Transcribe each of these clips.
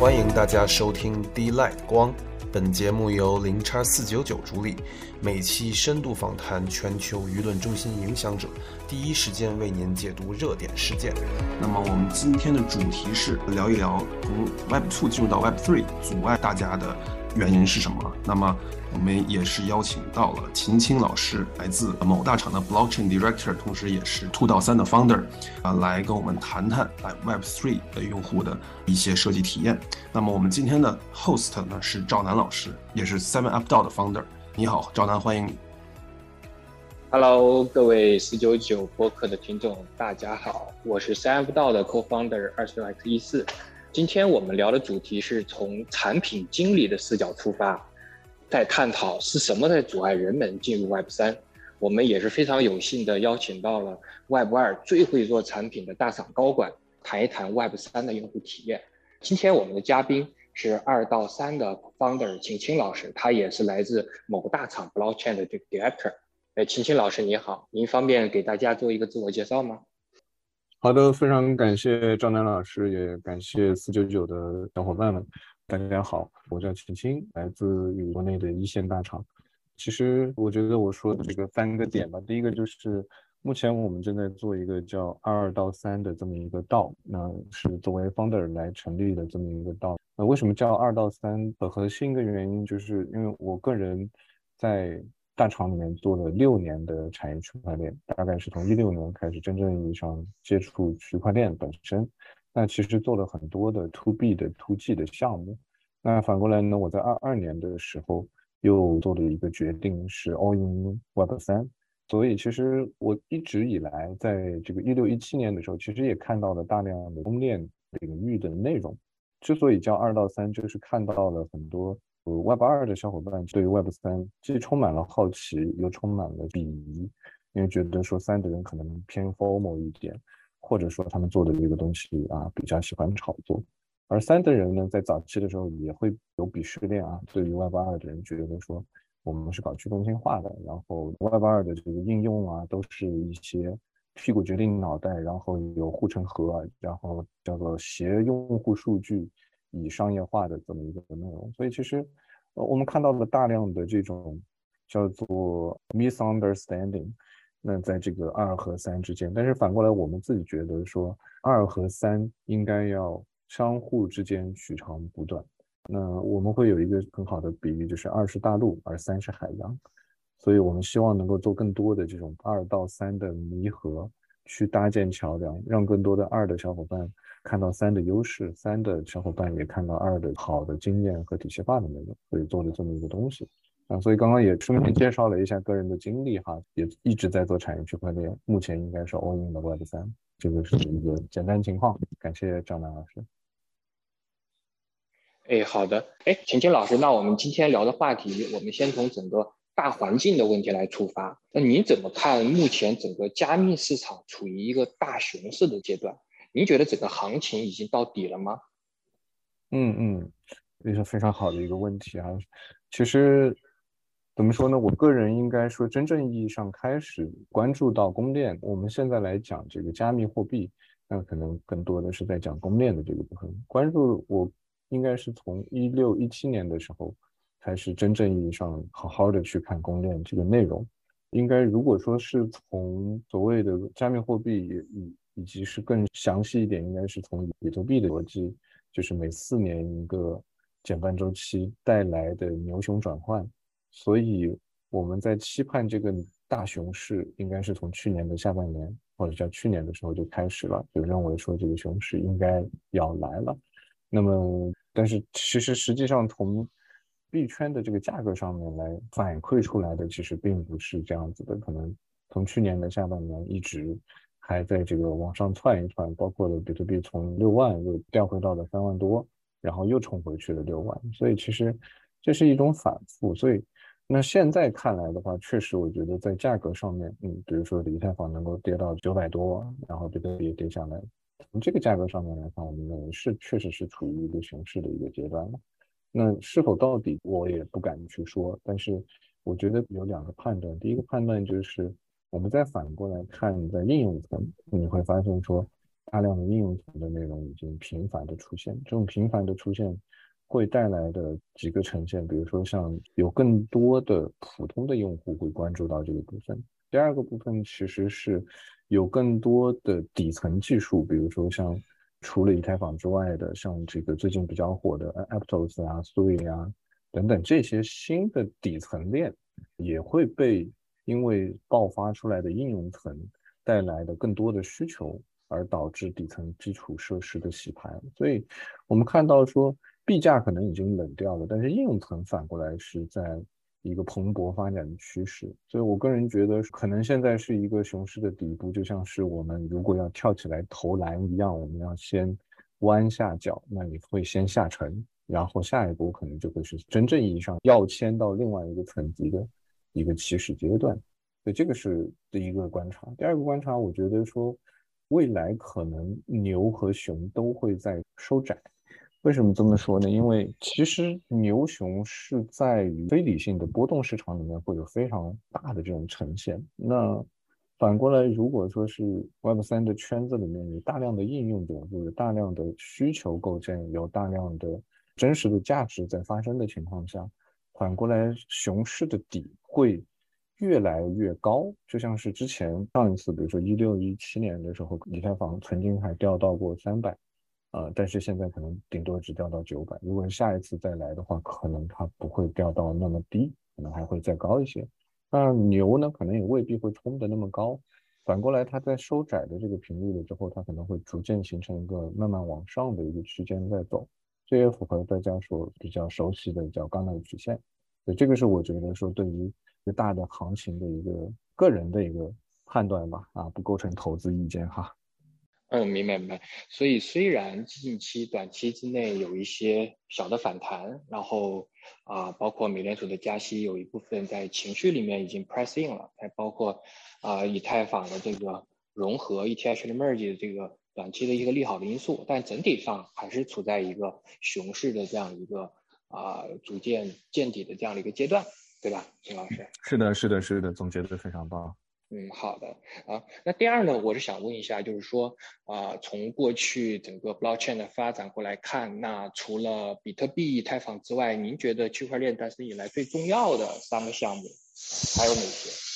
欢迎大家收听 D Light 光。本节目由零叉四九九主理，每期深度访谈全球舆论中心影响者，第一时间为您解读热点事件。那么我们今天的主题是聊一聊从 Web Two 进入到 Web Three 阻碍大家的原因是什么？那么我们也是邀请到了秦青老师，来自某大厂的 Blockchain Director，同时也是 Two 到三的 Founder，啊，来跟我们谈谈来 Web Three 的用户的一些设计体验。那么我们今天的 Host 呢是赵楠老师，也是 Seven Up DAO 的 Founder。你好，赵楠，欢迎你。Hello，各位四九九播客的听众，大家好，我是 Seven Up 到的 Co-Founder 二十六 X 一四。今天我们聊的主题是从产品经理的视角出发。在探讨是什么在阻碍人们进入 Web 三，我们也是非常有幸的邀请到了 Web 二最会做产品的大厂高管，谈一谈 Web 三的用户体验。今天我们的嘉宾是二到三的 founder 秦青老师，他也是来自某大厂 Blockchain 的这个 director。哎，秦青老师你好，您方便给大家做一个自我介绍吗？好的，非常感谢赵楠老师，也感谢四九九的小伙伴们。大家好，我叫秦青，来自于国内的一线大厂。其实我觉得我说的这个三个点吧，第一个就是目前我们正在做一个叫二到三的这么一个道，那是作为 founder 来成立的这么一个道。那为什么叫二到三？的核心一个原因就是因为我个人在大厂里面做了六年的产业区块链，大概是从一六年开始真正意义上接触区块链本身。那其实做了很多的 to B 的 to G 的项目，那反过来呢，我在二二年的时候又做了一个决定，是 all in Web 三。所以其实我一直以来在这个一六一七年的时候，其实也看到了大量的公链领域的内容。之所以叫二到三，就是看到了很多 Web 二的小伙伴对于 Web 三既充满了好奇，又充满了鄙夷，因为觉得说三的人可能偏 formal 一点。或者说他们做的这个东西啊比较喜欢炒作，而三的人呢，在早期的时候也会有鄙视链啊。对于 Web 二的人，觉得说我们是搞去中心化的，然后 Web 二的这个应用啊，都是一些屁股决定脑袋，然后有护城河，然后叫做携用户数据以商业化的这么一个内容。所以其实呃我们看到了大量的这种叫做 misunderstanding。那在这个二和三之间，但是反过来，我们自己觉得说，二和三应该要相互之间取长补短。那我们会有一个很好的比喻，就是二是大陆，而三是海洋。所以我们希望能够做更多的这种二到三的弥合，去搭建桥梁，让更多的二的小伙伴看到三的优势，三的小伙伴也看到二的好的经验和体系化的内容，所以做了这么一个东西。啊，所以刚刚也顺便介绍了一下个人的经历哈，也一直在做产业区块链，目前应该是 all in 的 Web 三，这个是一个简单情况。感谢张楠老师。哎，好的，哎，秦青老师，那我们今天聊的话题，我们先从整个大环境的问题来出发。那您怎么看目前整个加密市场处于一个大熊市的阶段？您觉得整个行情已经到底了吗？嗯嗯，这是非常好的一个问题啊。其实。怎么说呢？我个人应该说，真正意义上开始关注到公链。我们现在来讲这个加密货币，那可能更多的是在讲公链的这个部分。关注我应该是从一六一七年的时候开始，真正意义上好好的去看公链这个内容。应该如果说是从所谓的加密货币以以及是更详细一点，应该是从比特币的逻辑，就是每四年一个减半周期带来的牛熊转换。所以我们在期盼这个大熊市，应该是从去年的下半年或者叫去年的时候就开始了，就认为说这个熊市应该要来了。那么，但是其实实际上从币圈的这个价格上面来反馈出来的，其实并不是这样子的。可能从去年的下半年一直还在这个往上窜一窜，包括了比特币从六万又掉回到了三万多，然后又冲回去了六万。所以其实这是一种反复。所以那现在看来的话，确实我觉得在价格上面，嗯，比如说以太坊能够跌到九百多，然后比特币也跌下来，从这个价格上面来看，我们认为是确实是处于一个熊市的一个阶段了。那是否到底，我也不敢去说。但是我觉得有两个判断，第一个判断就是我们再反过来看，在应用层，你会发现说，大量的应用层的内容已经频繁的出现，这种频繁的出现会带来的几个呈现，比如说像有更多的普通的用户会关注到这个部分。第二个部分其实是有更多的底层技术，比如说像除了以太坊之外的，像这个最近比较火的 Aptos 啊、Sui 啊等等这些新的底层链，也会被因为爆发出来的应用层带来的更多的需求。而导致底层基础设施的洗牌，所以我们看到说币价可能已经冷掉了，但是应用层反过来是在一个蓬勃发展的趋势。所以我个人觉得，可能现在是一个熊市的底部，就像是我们如果要跳起来投篮一样，我们要先弯下脚，那你会先下沉，然后下一步可能就会是真正意义上要迁到另外一个层级的一个起始阶段。所以这个是第一个观察。第二个观察，我觉得说。未来可能牛和熊都会在收窄，为什么这么说呢？因为其实牛熊是在于非理性的波动市场里面会有非常大的这种呈现。那反过来，如果说是 Web 三的圈子里面有大量的应用者，有大量的需求构建，有大量的真实的价值在发生的情况下，反过来熊市的底会。越来越高，就像是之前上一次，比如说一六一七年的时候，以太坊曾经还掉到过三百，啊，但是现在可能顶多只掉到九百。如果下一次再来的话，可能它不会掉到那么低，可能还会再高一些。那牛呢，可能也未必会冲的那么高。反过来，它在收窄的这个频率了之后，它可能会逐渐形成一个慢慢往上的一个区间在走，这也符合大家所比较熟悉的叫刚的曲线。所以这个是我觉得说对于。一个大的行情的一个个人的一个判断吧，啊，不构成投资意见哈。嗯，明白明白。所以虽然近期短期之内有一些小的反弹，然后啊，包括美联储的加息有一部分在情绪里面已经 press in 了，还包括啊以太坊的这个融合 ETH 的 merge 的这个短期的一个利好的因素，但整体上还是处在一个熊市的这样一个啊逐渐见底的这样的一个阶段。对吧，秦老师？是的，是的，是的，总结的非常棒。嗯，好的啊。那第二呢，我是想问一下，就是说啊，从过去整个 blockchain 的发展过来看，那除了比特币、以太坊之外，您觉得区块链诞生以来最重要的三个项目还有哪些？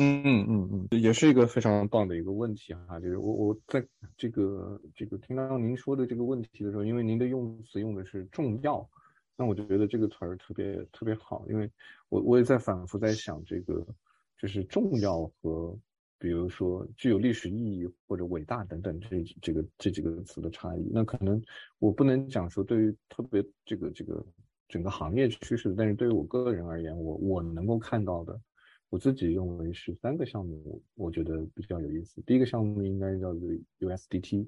嗯嗯嗯嗯，也是一个非常棒的一个问题哈。就是我我在这个这个听到您说的这个问题的时候，因为您的用词用的是重要。那我就觉得这个词儿特别特别好，因为我我也在反复在想这个，就是重要和比如说具有历史意义或者伟大等等这这个这几个词的差异。那可能我不能讲说对于特别这个这个整个行业趋势，但是对于我个人而言，我我能够看到的，我自己认为是三个项目，我觉得比较有意思。第一个项目应该叫做 USDT，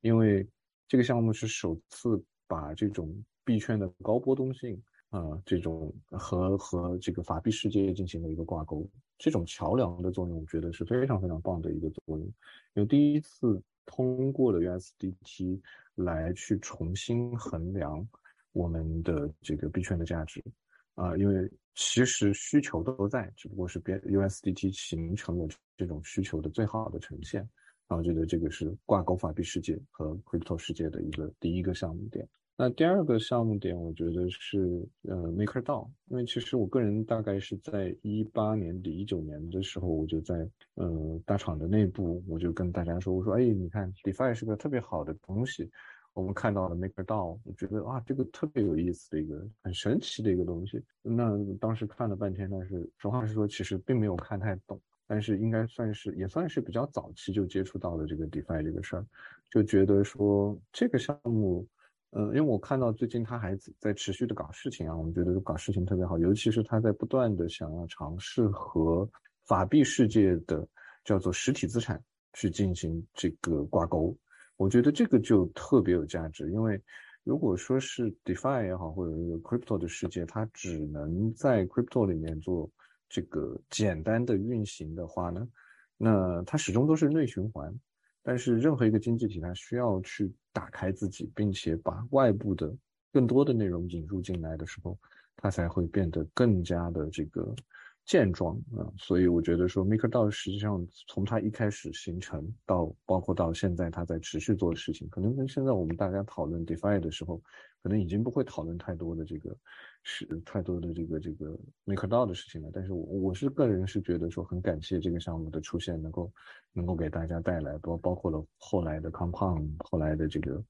因为这个项目是首次把这种币圈的高波动性啊，这种和和这个法币世界进行了一个挂钩，这种桥梁的作用，我觉得是非常非常棒的一个作用。因为第一次通过了 USDT 来去重新衡量我们的这个币圈的价值啊，因为其实需求都在，只不过是变 USDT 形成了这种需求的最好的呈现。啊，我觉得这个是挂钩法币世界和 Crypto 世界的一个第一个项目点。那第二个项目点，我觉得是呃 MakerDAO，因为其实我个人大概是在一八年底、一九年的时候，我就在呃大厂的内部，我就跟大家说，我说，哎，你看 DeFi 是个特别好的东西，我们看到了 MakerDAO，我觉得啊，这个特别有意思的一个很神奇的一个东西。那当时看了半天，但是实话实说，其实并没有看太懂，但是应该算是也算是比较早期就接触到了这个 DeFi 这个事儿，就觉得说这个项目。嗯，因为我看到最近他还在持续的搞事情啊，我们觉得搞事情特别好，尤其是他在不断的想要尝试和法币世界的叫做实体资产去进行这个挂钩，我觉得这个就特别有价值。因为如果说是 DeFi 也好，或者一个 Crypto 的世界，它只能在 Crypto 里面做这个简单的运行的话呢，那它始终都是内循环。但是任何一个经济体，它需要去打开自己，并且把外部的更多的内容引入进来的时候，它才会变得更加的这个健壮啊，所以我觉得说 MakerDAO 实际上从它一开始形成到包括到现在它在持续做的事情，可能跟现在我们大家讨论 DeFi 的时候，可能已经不会讨论太多的这个是太多的这个这个 MakerDAO 的事情了。但是我我是个人是觉得说很感谢这个项目的出现，能够能够给大家带来包包括了后来的 Compound，后来的这个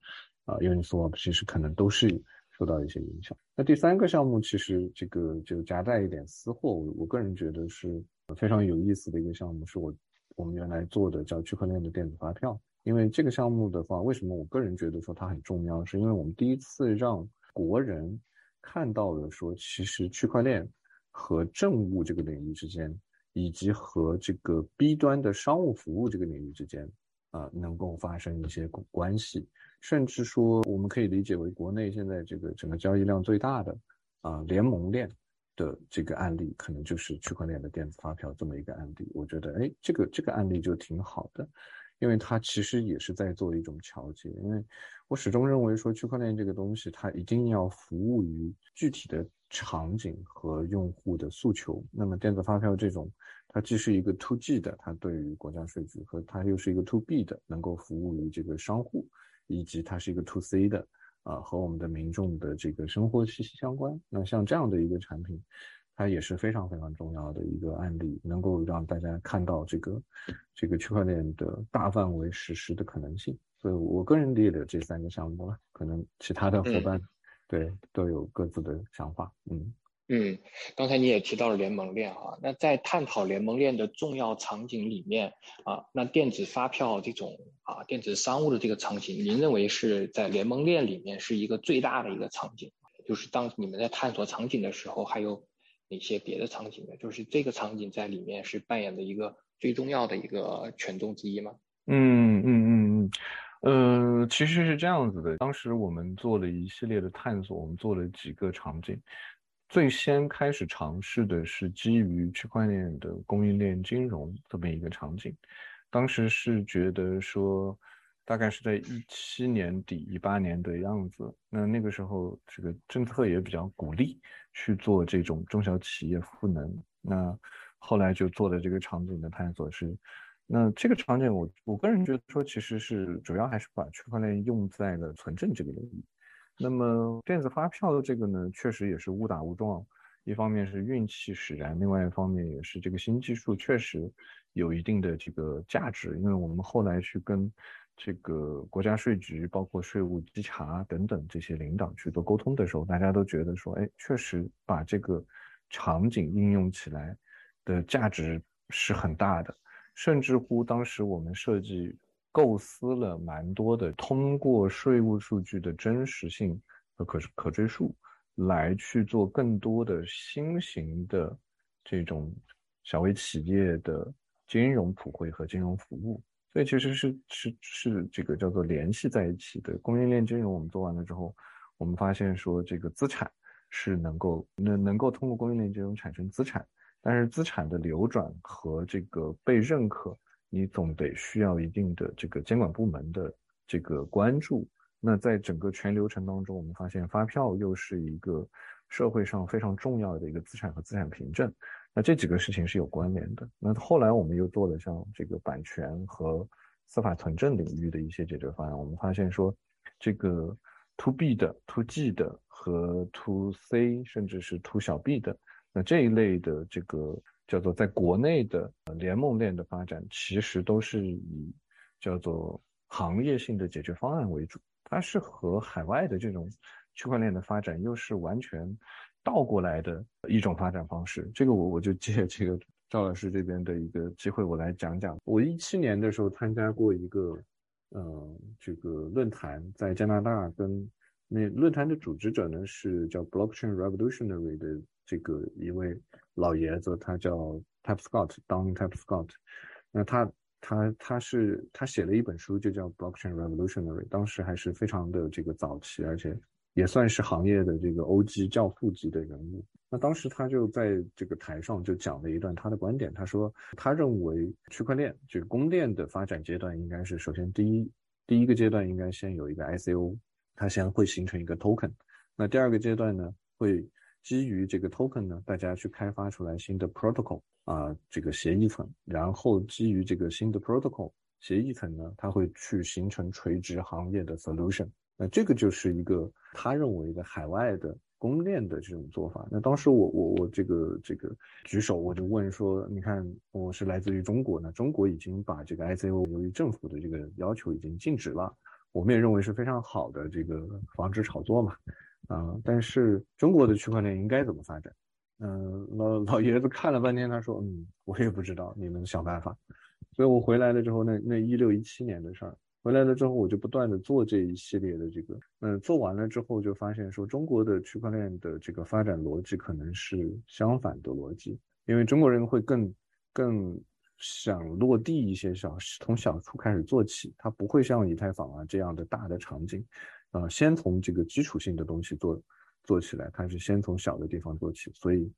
啊 Uniswap，其实可能都是。受到一些影响。那第三个项目其实这个就夹带一点私货，我我个人觉得是非常有意思的一个项目，是我我们原来做的叫区块链的电子发票。因为这个项目的话，为什么我个人觉得说它很重要，是因为我们第一次让国人看到了说，其实区块链和政务这个领域之间，以及和这个 B 端的商务服务这个领域之间。啊，能够发生一些关系，甚至说我们可以理解为国内现在这个整个交易量最大的啊联盟链的这个案例，可能就是区块链的电子发票这么一个案例。我觉得，哎，这个这个案例就挺好的，因为它其实也是在做一种桥接。因为我始终认为说，区块链这个东西它一定要服务于具体的场景和用户的诉求。那么电子发票这种。它既是一个 to G 的，它对于国家税局和它又是一个 to B 的，能够服务于这个商户，以及它是一个 to C 的，啊，和我们的民众的这个生活息息相关。那像这样的一个产品，它也是非常非常重要的一个案例，能够让大家看到这个这个区块链的大范围实施的可能性。所以我个人列的这三个项目了，可能其他的伙伴对都有各自的想法，嗯。嗯，刚才你也提到了联盟链啊，那在探讨联盟链的重要场景里面啊，那电子发票这种啊电子商务的这个场景，您认为是在联盟链里面是一个最大的一个场景？就是当你们在探索场景的时候，还有哪些别的场景呢？就是这个场景在里面是扮演的一个最重要的一个权重之一吗？嗯嗯嗯嗯，呃，其实是这样子的，当时我们做了一系列的探索，我们做了几个场景。最先开始尝试的是基于区块链的供应链金融这么一个场景，当时是觉得说，大概是在一七年底一八年的样子，那那个时候这个政策也比较鼓励去做这种中小企业赋能，那后来就做的这个场景的探索是，那这个场景我我个人觉得说其实是主要还是把区块链用在了存证这个领域。那么电子发票的这个呢，确实也是误打误撞，一方面是运气使然，另外一方面也是这个新技术确实有一定的这个价值。因为我们后来去跟这个国家税局、包括税务稽查等等这些领导去做沟通的时候，大家都觉得说，哎，确实把这个场景应用起来的价值是很大的，甚至乎当时我们设计。构思了蛮多的，通过税务数据的真实性和可可追溯，来去做更多的新型的这种小微企业的金融普惠和金融服务。所以其实是是是这个叫做联系在一起的供应链金融。我们做完了之后，我们发现说这个资产是能够能能够通过供应链金融产生资产，但是资产的流转和这个被认可。你总得需要一定的这个监管部门的这个关注。那在整个全流程当中，我们发现发票又是一个社会上非常重要的一个资产和资产凭证。那这几个事情是有关联的。那后来我们又做了像这个版权和司法存证领域的一些解决方案。我们发现说，这个 to B 的、to G 的和 to C，甚至是 to 小 B 的，那这一类的这个。叫做在国内的联盟链的发展，其实都是以叫做行业性的解决方案为主，它是和海外的这种区块链的发展又是完全倒过来的一种发展方式。这个我我就借这个赵老师这边的一个机会，我来讲讲。我一七年的时候参加过一个，嗯，这个论坛，在加拿大，跟那论坛的组织者呢是叫 Blockchain Revolutionary 的这个一位。老爷子，他叫 Type Scott，Don Type Scott。那他他他是他写了一本书，就叫 Blockchain Revolutionary。当时还是非常的这个早期，而且也算是行业的这个 OG 教父级的人物。那当时他就在这个台上就讲了一段他的观点。他说，他认为区块链这个公链的发展阶段应该是首先第一第一个阶段应该先有一个 ICO，它先会形成一个 token。那第二个阶段呢会。基于这个 token 呢，大家去开发出来新的 protocol 啊，这个协议层，然后基于这个新的 protocol 协议层呢，它会去形成垂直行业的 solution。那这个就是一个他认为的海外的公链的这种做法。那当时我我我这个这个举手，我就问说，你看我是来自于中国呢，中国已经把这个 ICO 由于政府的这个要求已经禁止了，我们也认为是非常好的这个防止炒作嘛。啊，但是中国的区块链应该怎么发展？嗯，老老爷子看了半天，他说，嗯，我也不知道，你们想办法。所以我回来了之后，那那一六一七年的事儿，回来了之后，我就不断的做这一系列的这个，嗯，做完了之后就发现说，中国的区块链的这个发展逻辑可能是相反的逻辑，因为中国人会更更想落地一些小，从小处开始做起，他不会像以太坊啊这样的大的场景。啊，先从这个基础性的东西做做起来，它是先从小的地方做起，所以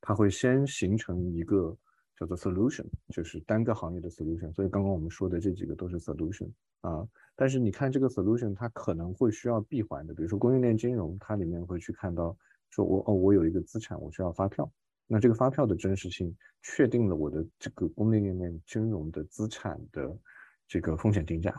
它会先形成一个叫做 solution，就是单个行业的 solution。所以刚刚我们说的这几个都是 solution 啊。但是你看这个 solution，它可能会需要闭环的，比如说供应链金融，它里面会去看到说我哦，我有一个资产，我需要发票，那这个发票的真实性确定了我的这个供应链金融的资产的这个风险定价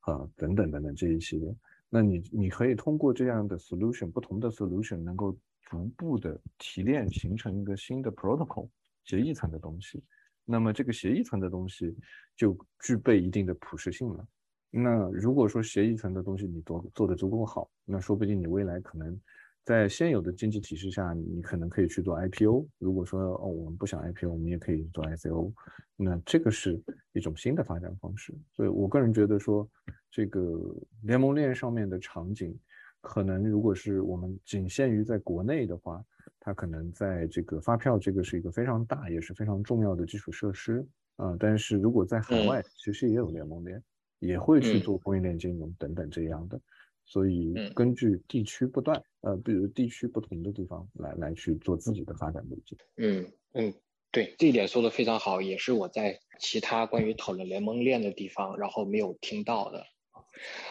啊等等等等这一系列。那你你可以通过这样的 solution，不同的 solution 能够逐步的提炼，形成一个新的 protocol 协议层的东西。那么这个协议层的东西就具备一定的普适性了。那如果说协议层的东西你做做的足够好，那说不定你未来可能。在现有的经济体系下，你可能可以去做 IPO。如果说哦，我们不想 IPO，我们也可以做 ICO。那这个是一种新的发展方式。所以我个人觉得说，这个联盟链上面的场景，可能如果是我们仅限于在国内的话，它可能在这个发票这个是一个非常大也是非常重要的基础设施啊。但是如果在海外，其实也有联盟链，也会去做供应链金融等等这样的。所以根据地区不断，呃，比如地区不同的地方来来去做自己的发展路径。嗯嗯，对，这一点说的非常好，也是我在其他关于讨论联盟链的地方，然后没有听到的。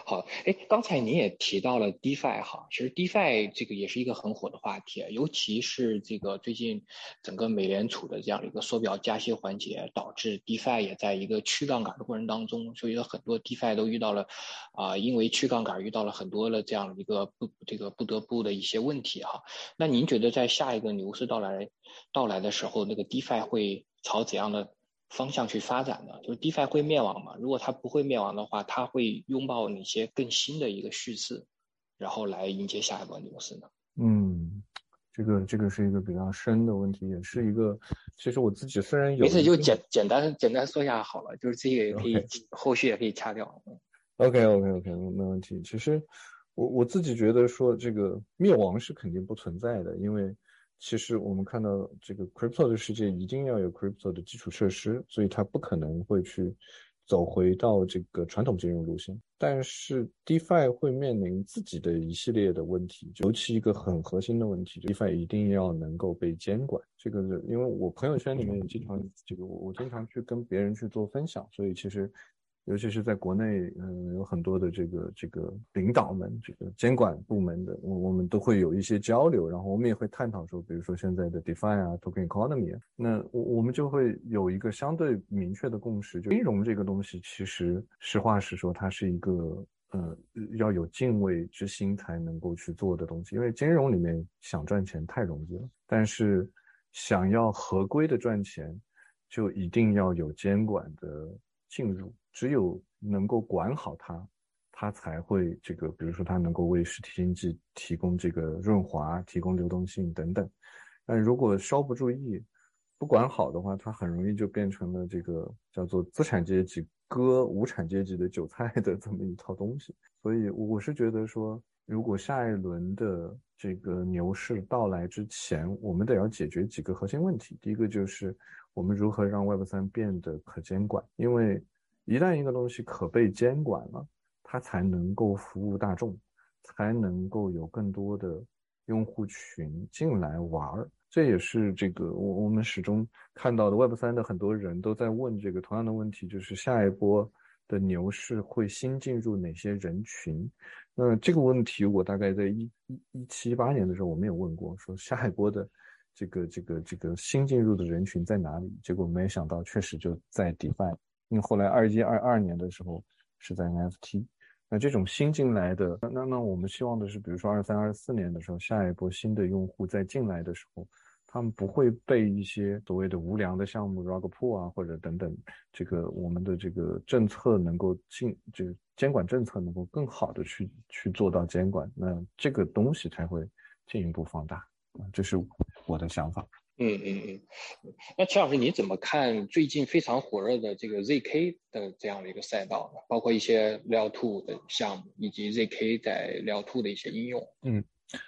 好，哎，刚才您也提到了 DeFi 哈，其实 DeFi 这个也是一个很火的话题，尤其是这个最近整个美联储的这样一个缩表加息环节，导致 DeFi 也在一个去杠杆的过程当中，所以说很多 DeFi 都遇到了啊，因为去杠杆遇到了很多的这样一个不这个不得不的一些问题哈。那您觉得在下一个牛市到来到来的时候，那个 DeFi 会朝怎样的？方向去发展的，就是 DeFi 会灭亡嘛？如果它不会灭亡的话，它会拥抱哪些更新的一个叙事，然后来迎接下一波牛市呢？嗯，这个这个是一个比较深的问题，也是一个，其实我自己虽然有，没事就简简单简单说一下好了，就是这个也可以后续也可以掐掉。OK OK OK，没问题。其实我我自己觉得说这个灭亡是肯定不存在的，因为。其实我们看到这个 crypto 的世界一定要有 crypto 的基础设施，所以它不可能会去走回到这个传统金融路线。但是 DeFi 会面临自己的一系列的问题，尤其一个很核心的问题，DeFi 一定要能够被监管。这个因为我朋友圈里面也经常这个我我经常去跟别人去做分享，所以其实。尤其是在国内，嗯，有很多的这个这个领导们，这个监管部门的，我我们都会有一些交流，然后我们也会探讨说，比如说现在的 DeFi 啊，Token Economy，那我我们就会有一个相对明确的共识，就金融这个东西，其实实话实说，它是一个呃要有敬畏之心才能够去做的东西，因为金融里面想赚钱太容易了，但是想要合规的赚钱，就一定要有监管的进入。只有能够管好它，它才会这个，比如说它能够为实体经济提供这个润滑、提供流动性等等。但如果稍不注意，不管好的话，它很容易就变成了这个叫做资产阶级割无产阶级的韭菜的这么一套东西。所以我是觉得说，如果下一轮的这个牛市到来之前，我们得要解决几个核心问题。第一个就是我们如何让 Web 三变得可监管，因为。一旦一个东西可被监管了，它才能够服务大众，才能够有更多的用户群进来玩儿。这也是这个我我们始终看到的 Web 三的很多人都在问这个同样的问题，就是下一波的牛市会新进入哪些人群？那这个问题我大概在一一一七一八年的时候我们也问过，说下一波的这个这个这个新进入的人群在哪里？结果没想到确实就在 DeFi，因为后来二一二二年的时候是在 NFT。那这种新进来的，那那我们希望的是，比如说二三二四年的时候，下一波新的用户再进来的时候。他们不会被一些所谓的无良的项目 rug pull 啊，或者等等，这个我们的这个政策能够进，就监管政策能够更好的去去做到监管，那这个东西才会进一步放大，这是我的想法。嗯嗯嗯，那陈老师你怎么看最近非常火热的这个 zk 的这样的一个赛道呢？包括一些 layer two 的项目，以及 zk 在 layer two 的一些应用？嗯。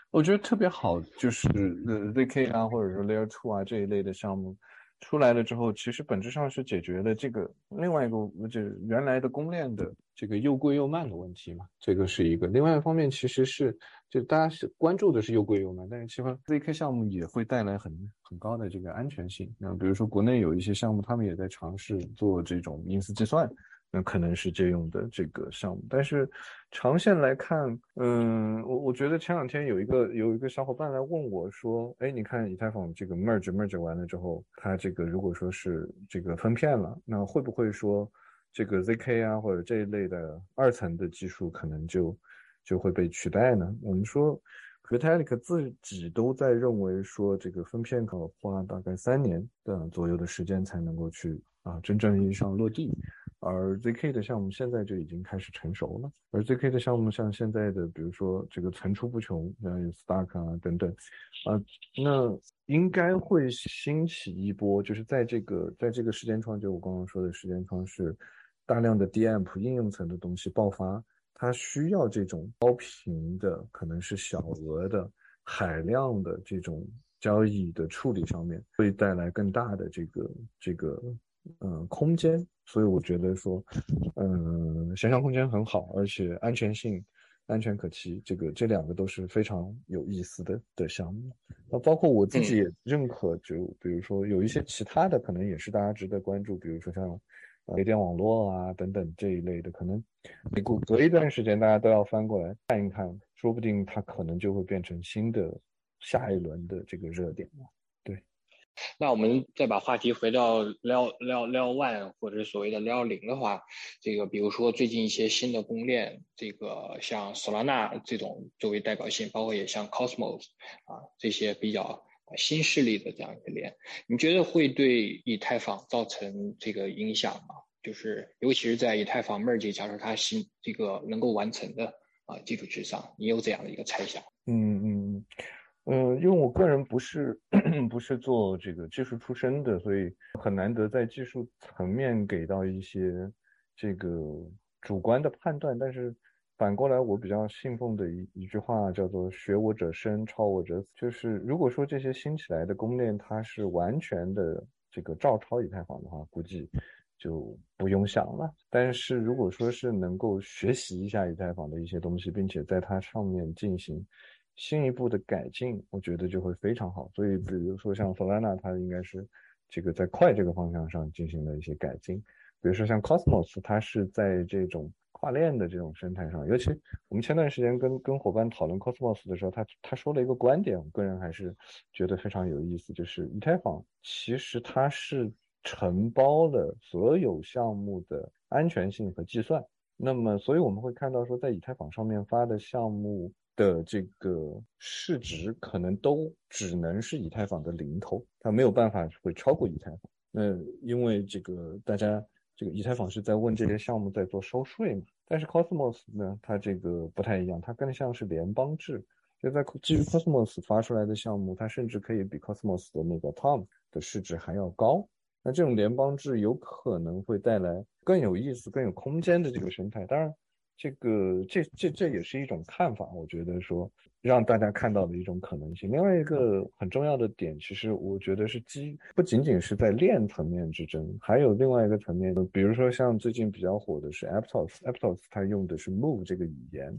我觉得特别好，就是 zk 啊，或者说 layer two 啊这一类的项目出来了之后，其实本质上是解决了这个另外一个就原来的公链的这个又贵又慢的问题嘛。这个是一个。另外一方面，其实是就大家是关注的是又贵又慢，但是其实 zk 项目也会带来很很高的这个安全性。那比如说国内有一些项目，他们也在尝试做这种隐私计算。那可能是借用的这个项目，但是长线来看，嗯，我我觉得前两天有一个有一个小伙伴来问我说，哎，你看以太坊这个 merge merge 完了之后，它这个如果说是这个分片了，那会不会说这个 zk 啊或者这一类的二层的技术可能就就会被取代呢？我们说 Vitalik 自己都在认为说，这个分片可能花大概三年的左右的时间才能够去啊真正意义上落地。而 zk 的项目现在就已经开始成熟了，而 zk 的项目像现在的，比如说这个层出不穷，像有 Stark 啊等等，啊，那应该会兴起一波，就是在这个在这个时间窗，就我刚刚说的时间窗是大量的 DApp 应用层的东西爆发，它需要这种高频的，可能是小额的、海量的这种交易的处理上面，会带来更大的这个这个。嗯，空间，所以我觉得说，嗯，想象空间很好，而且安全性、安全可期，这个这两个都是非常有意思的的项目。那包括我自己也认可，就比如说有一些其他的，可能也是大家值得关注，比如说像雷电网络啊等等这一类的，可能你隔隔一段时间大家都要翻过来看一看，说不定它可能就会变成新的下一轮的这个热点了。那我们再把话题回到撩撩撩 one 或者所谓的撩零的话，这个比如说最近一些新的公链，这个像 Solana 这种作为代表性，包括也像 Cosmos 啊这些比较新势力的这样一个链，你觉得会对以太坊造成这个影响吗？就是尤其是在以太坊 merge 假设它新这个能够完成的啊基础之上，你有这样的一个猜想？嗯嗯。嗯，因为我个人不是 不是做这个技术出身的，所以很难得在技术层面给到一些这个主观的判断。但是反过来，我比较信奉的一一句话叫做“学我者生，超我者死”。就是如果说这些新起来的公链它是完全的这个照抄以太坊的话，估计就不用想了。但是如果说是能够学习一下以太坊的一些东西，并且在它上面进行。新一步的改进，我觉得就会非常好。所以，比如说像 Solana，它应该是这个在快这个方向上进行了一些改进。比如说像 Cosmos，它是在这种跨链的这种生态上。尤其我们前段时间跟跟伙伴讨论 Cosmos 的时候，他他说了一个观点，我个人还是觉得非常有意思，就是以太坊其实它是承包了所有项目的安全性和计算。那么，所以我们会看到说，在以太坊上面发的项目。的这个市值可能都只能是以太坊的零头，它没有办法会超过以太坊。那因为这个大家这个以太坊是在问这些项目在做收税嘛，但是 Cosmos 呢，它这个不太一样，它更像是联邦制。就在基于 Cosmos 发出来的项目，它甚至可以比 Cosmos 的那个 Tom 的市值还要高。那这种联邦制有可能会带来更有意思、更有空间的这个生态。当然。这个这这这也是一种看法，我觉得说让大家看到的一种可能性。另外一个很重要的点，其实我觉得是基不仅仅是在链层面之争，还有另外一个层面，比如说像最近比较火的是 Aptos，Aptos 它用的是 Move 这个语言。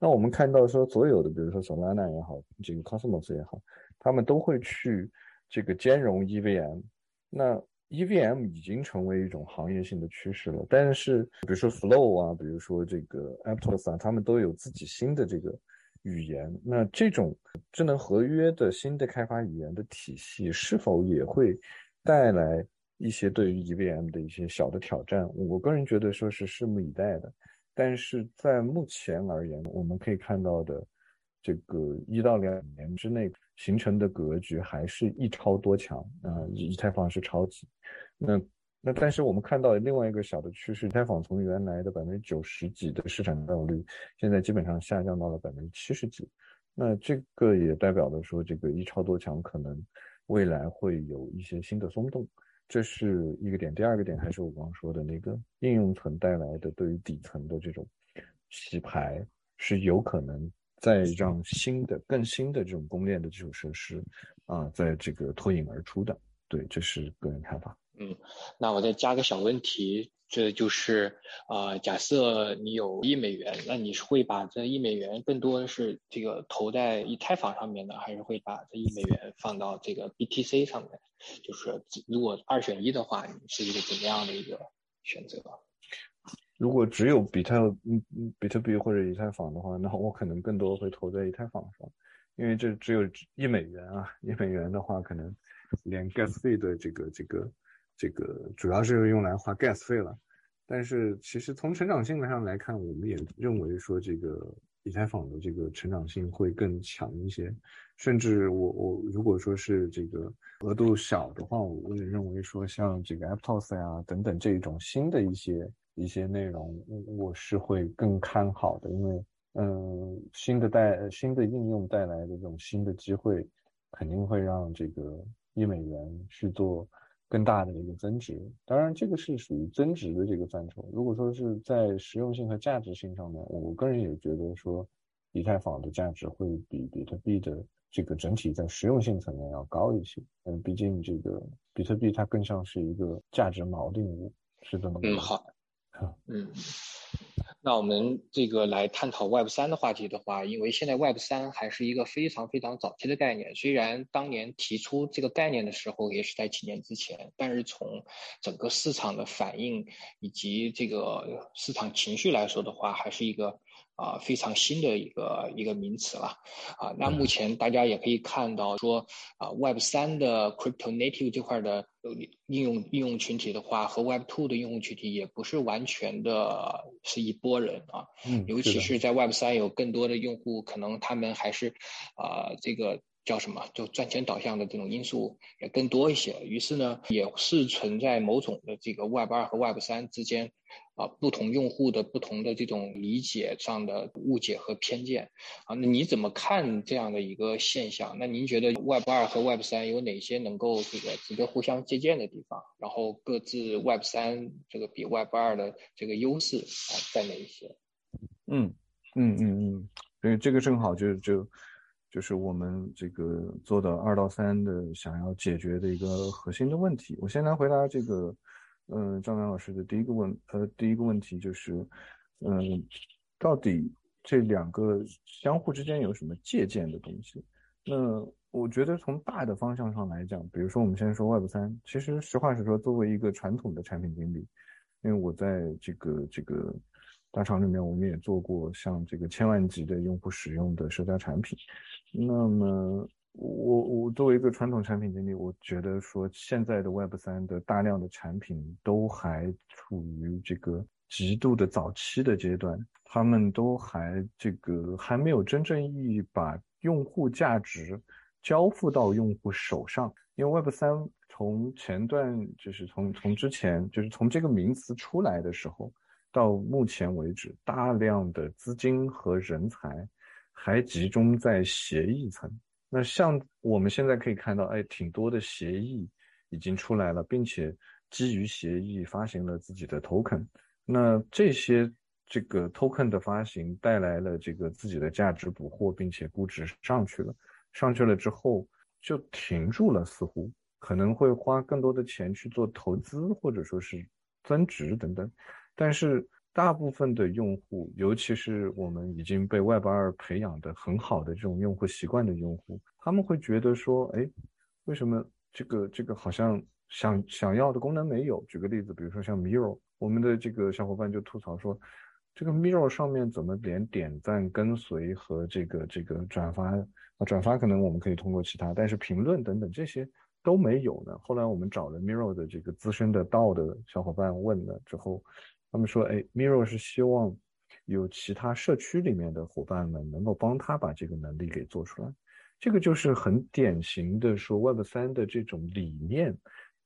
那我们看到说所有的，比如说 Solana 也好，这个 Cosmos 也好，他们都会去这个兼容 EVM。那 EVM 已经成为一种行业性的趋势了。但是，比如说 Flow 啊，比如说这个 Aptos 啊，他们都有自己新的这个语言。那这种智能合约的新的开发语言的体系，是否也会带来一些对于 EVM 的一些小的挑战？我个人觉得说是拭目以待的。但是在目前而言，我们可以看到的。这个一到两年之内形成的格局还是一超多强啊，以太坊是超级。那那但是我们看到另外一个小的趋势，以太坊从原来的百分之九十几的市场占有率，现在基本上下降到了百分之七十几。那这个也代表了说，这个一超多强可能未来会有一些新的松动，这是一个点。第二个点还是我刚刚说的那个应用层带来的对于底层的这种洗牌是有可能。再让新的、更新的这种公链的基础设施，啊，在这个脱颖而出的，对，这是个人看法。嗯，那我再加个小问题，这就是啊，假设你有一美元，那你是会把这一美元更多的是这个投在以太坊上面呢，还是会把这一美元放到这个 BTC 上面？就是如果二选一的话，你是一个怎么样的一个选择？如果只有比特嗯嗯比特币或者以太坊的话，那我可能更多会投在以太坊上，因为这只有一美元啊，一美元的话，可能连 gas 费的这个这个这个主要是用来花 gas 费了。但是其实从成长性上来看，我们也认为说这个以太坊的这个成长性会更强一些。甚至我我如果说是这个额度小的话，我也认为说像这个 Aptos 呀等等这种新的一些。一些内容，我是会更看好的，因为，嗯，新的带新的应用带来的这种新的机会，肯定会让这个一美元去做更大的一个增值。当然，这个是属于增值的这个范畴。如果说是在实用性和价值性上面，我个人也觉得说，以太坊的价值会比比特币的这个整体在实用性层面要高一些。嗯，毕竟这个比特币它更像是一个价值锚定物，是这么。嗯，好。嗯，那我们这个来探讨 Web 三的话题的话，因为现在 Web 三还是一个非常非常早期的概念，虽然当年提出这个概念的时候也是在几年之前，但是从整个市场的反应以及这个市场情绪来说的话，还是一个。啊，非常新的一个一个名词了，啊，那目前大家也可以看到说，啊，Web 三的 Crypto Native 这块的应用应用群体的话，和 Web two 的应用群体也不是完全的是一拨人啊，嗯，尤其是在 Web 三有更多的用户，可能他们还是啊这个。叫什么？就赚钱导向的这种因素也更多一些，于是呢，也是存在某种的这个 Web 二和 Web 三之间啊，不同用户的不同的这种理解上的误解和偏见啊。那你怎么看这样的一个现象？那您觉得 Web 二和 Web 三有哪些能够这个值得互相借鉴的地方？然后各自 Web 三这个比 Web 二的这个优势啊在哪一些？嗯嗯嗯嗯，所以这个正好就就。就是我们这个做的二到三的想要解决的一个核心的问题。我先来回答这个，嗯，张楠老师的第一个问，呃，第一个问题就是，嗯，到底这两个相互之间有什么借鉴的东西？那我觉得从大的方向上来讲，比如说我们先说 Web 三，其实实话实说，作为一个传统的产品经理，因为我在这个这个。大厂里面，我们也做过像这个千万级的用户使用的社交产品。那么，我我作为一个传统产品经理，我觉得说现在的 Web 三的大量的产品都还处于这个极度的早期的阶段，他们都还这个还没有真正意义把用户价值交付到用户手上。因为 Web 三从前段就是从从之前就是从这个名词出来的时候。到目前为止，大量的资金和人才还集中在协议层。那像我们现在可以看到，哎，挺多的协议已经出来了，并且基于协议发行了自己的 token。那这些这个 token 的发行带来了这个自己的价值捕获，并且估值上去了。上去了之后就停住了，似乎可能会花更多的钱去做投资，或者说是增值等等。但是大部分的用户，尤其是我们已经被 Web 二培养的很好的这种用户习惯的用户，他们会觉得说，哎，为什么这个这个好像想想要的功能没有。举个例子，比如说像 Mirror，我们的这个小伙伴就吐槽说，这个 Mirror 上面怎么连点赞、跟随和这个这个转发啊转发可能我们可以通过其他，但是评论等等这些都没有呢？后来我们找了 Mirror 的这个资深的道的小伙伴问了之后，他们说，哎，Mirror 是希望有其他社区里面的伙伴们能够帮他把这个能力给做出来。这个就是很典型的说 Web 三的这种理念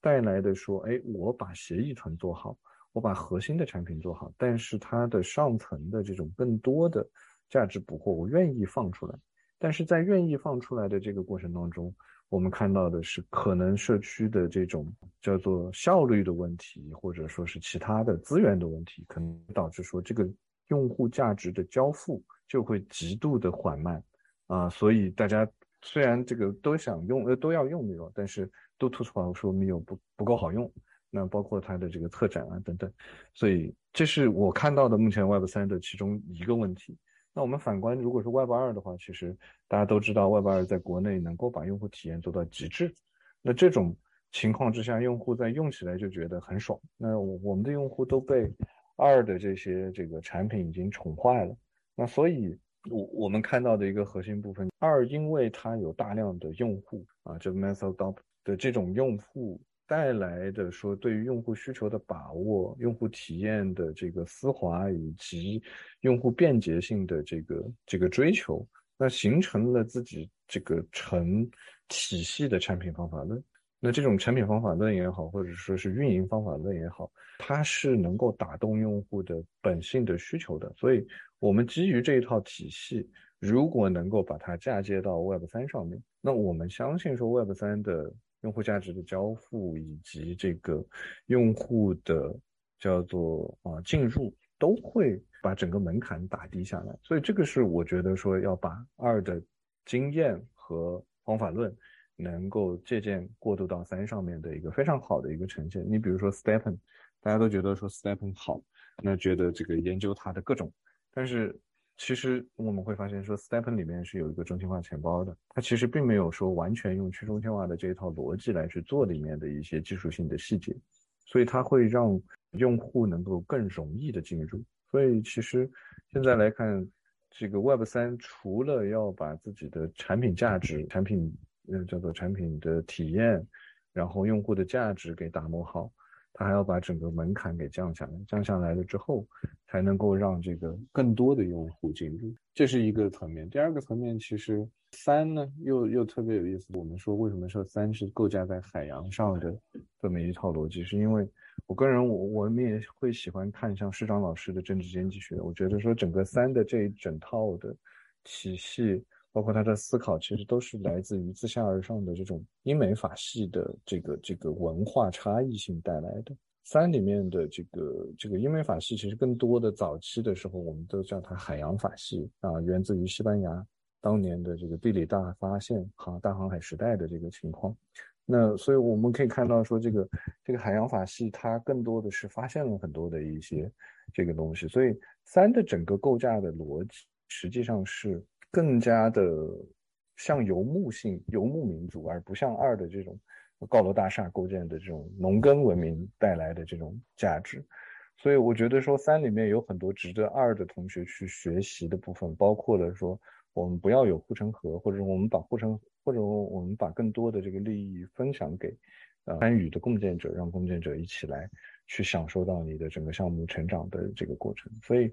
带来的说，哎，我把协议层做好，我把核心的产品做好，但是它的上层的这种更多的价值捕获，我愿意放出来。但是在愿意放出来的这个过程当中，我们看到的是可能社区的这种叫做效率的问题，或者说是其他的资源的问题，可能导致说这个用户价值的交付就会极度的缓慢啊，所以大家。虽然这个都想用，呃，都要用 Miro，但是都吐槽说 Miro 不不够好用。那包括它的这个策展啊等等，所以这是我看到的目前 Web 三的其中一个问题。那我们反观，如果是 Web 二的话，其实大家都知道 Web 二在国内能够把用户体验做到极致。那这种情况之下，用户在用起来就觉得很爽。那我们的用户都被二的这些这个产品已经宠坏了。那所以。我我们看到的一个核心部分，二，因为它有大量的用户啊，这 method d o p 的这种用户带来的说对于用户需求的把握、用户体验的这个丝滑以及用户便捷性的这个这个追求，那形成了自己这个成体系的产品方法论。那这种产品方法论也好，或者说是运营方法论也好，它是能够打动用户的本性的需求的。所以，我们基于这一套体系，如果能够把它嫁接到 Web 三上面，那我们相信说 Web 三的用户价值的交付以及这个用户的叫做啊进入，都会把整个门槛打低下来。所以，这个是我觉得说要把二的经验和方法论。能够借鉴过渡到三上面的一个非常好的一个呈现。你比如说 Stepen，大家都觉得说 Stepen 好，那觉得这个研究它的各种，但是其实我们会发现说 Stepen 里面是有一个中心化钱包的，它其实并没有说完全用去中心化的这一套逻辑来去做里面的一些技术性的细节，所以它会让用户能够更容易的进入。所以其实现在来看，这个 Web 三除了要把自己的产品价值、产品嗯，叫做产品的体验，然后用户的价值给打磨好，它还要把整个门槛给降下来，降下来了之后，才能够让这个更多的用户进入，这是一个层面。第二个层面，其实三呢又又特别有意思。我们说为什么说三是构架在海洋上的这么一套逻辑，是因为我个人我我们也会喜欢看像市长老师的政治经济学，我觉得说整个三的这一整套的体系。包括他的思考，其实都是来自于自下而上的这种英美法系的这个这个文化差异性带来的。三里面的这个这个英美法系，其实更多的早期的时候，我们都叫它海洋法系啊，源自于西班牙当年的这个地理大发现航大航海时代的这个情况。那所以我们可以看到说，这个这个海洋法系它更多的是发现了很多的一些这个东西。所以三的整个构架的逻辑实际上是。更加的像游牧性游牧民族，而不像二的这种高楼大厦构建的这种农耕文明带来的这种价值。所以我觉得说三里面有很多值得二的同学去学习的部分，包括了说我们不要有护城河，或者我们把护城，或者我们把更多的这个利益分享给呃参与的共建者，让共建者一起来去享受到你的整个项目成长的这个过程。所以。